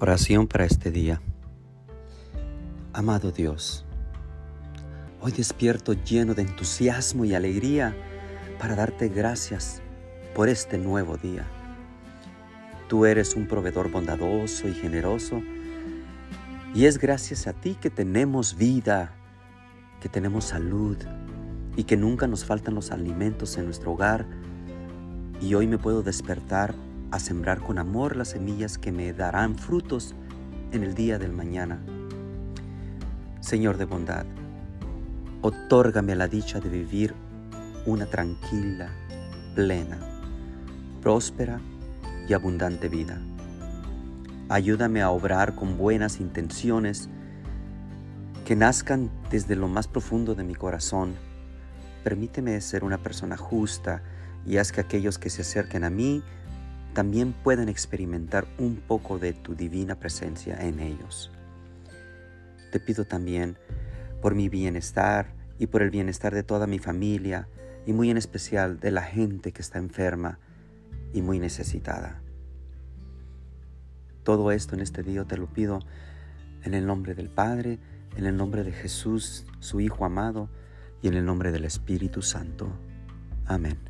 Oración para este día. Amado Dios, hoy despierto lleno de entusiasmo y alegría para darte gracias por este nuevo día. Tú eres un proveedor bondadoso y generoso y es gracias a ti que tenemos vida, que tenemos salud y que nunca nos faltan los alimentos en nuestro hogar y hoy me puedo despertar a sembrar con amor las semillas que me darán frutos en el día del mañana. Señor de bondad, otórgame la dicha de vivir una tranquila, plena, próspera y abundante vida. Ayúdame a obrar con buenas intenciones que nazcan desde lo más profundo de mi corazón. Permíteme ser una persona justa y haz que aquellos que se acerquen a mí también puedan experimentar un poco de tu divina presencia en ellos. Te pido también por mi bienestar y por el bienestar de toda mi familia y muy en especial de la gente que está enferma y muy necesitada. Todo esto en este día te lo pido en el nombre del Padre, en el nombre de Jesús, su Hijo amado, y en el nombre del Espíritu Santo. Amén.